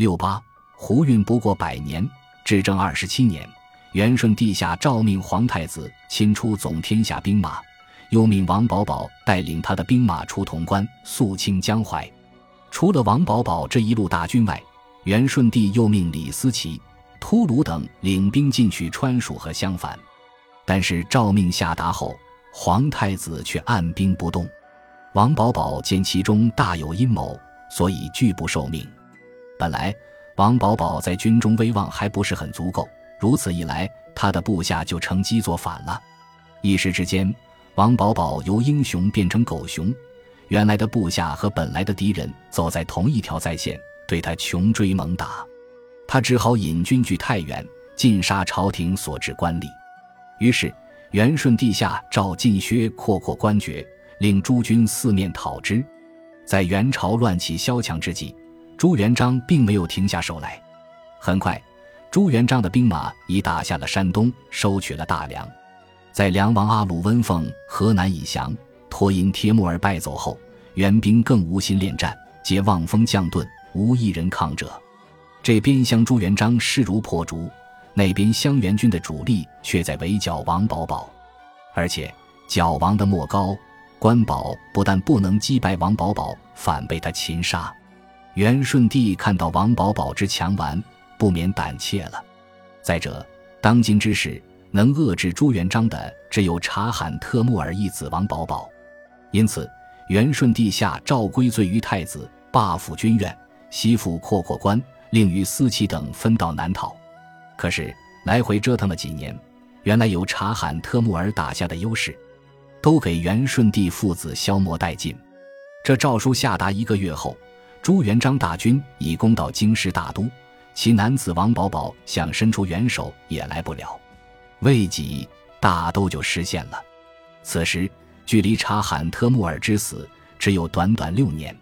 六八，胡运不过百年，至正二十七年，元顺帝下诏命皇太子亲出总天下兵马，又命王保保带领他的兵马出潼关，肃清江淮。除了王保保这一路大军外，元顺帝又命李思齐、秃鲁等领兵进去川蜀和襄樊。但是诏命下达后，皇太子却按兵不动。王保保见其中大有阴谋，所以拒不受命。本来王保保在军中威望还不是很足够，如此一来，他的部下就乘机作反了。一时之间，王保保由英雄变成狗熊，原来的部下和本来的敌人走在同一条在线，对他穷追猛打。他只好引军去太原，尽杀朝廷所置官吏。于是元顺帝下诏进薛扩阔官爵。令诸军四面讨之，在元朝乱起萧墙之际，朱元璋并没有停下手来。很快，朱元璋的兵马已打下了山东，收取了大梁。在梁王阿鲁温奉河南以降，托因帖木儿败走后，元兵更无心恋战，皆望风降遁，无一人抗者。这边厢朱元璋势如破竹，那边襄元军的主力却在围剿王保保，而且剿王的莫高。关宝不但不能击败王保保，反被他擒杀。元顺帝看到王保保之强顽，不免胆怯了。再者，当今之事，能遏制朱元璋的只有察罕特木儿一子王保保。因此，元顺帝下诏归罪于太子，罢府军院，西附阔阔关，令于思齐等分道南逃。可是来回折腾了几年，原来由察罕特木尔打下的优势。都给元顺帝父子消磨殆尽。这诏书下达一个月后，朱元璋大军已攻到京师大都，其男子王保保想伸出援手也来不了。未几，大都就失陷了。此时距离察罕特木儿之死只有短短六年。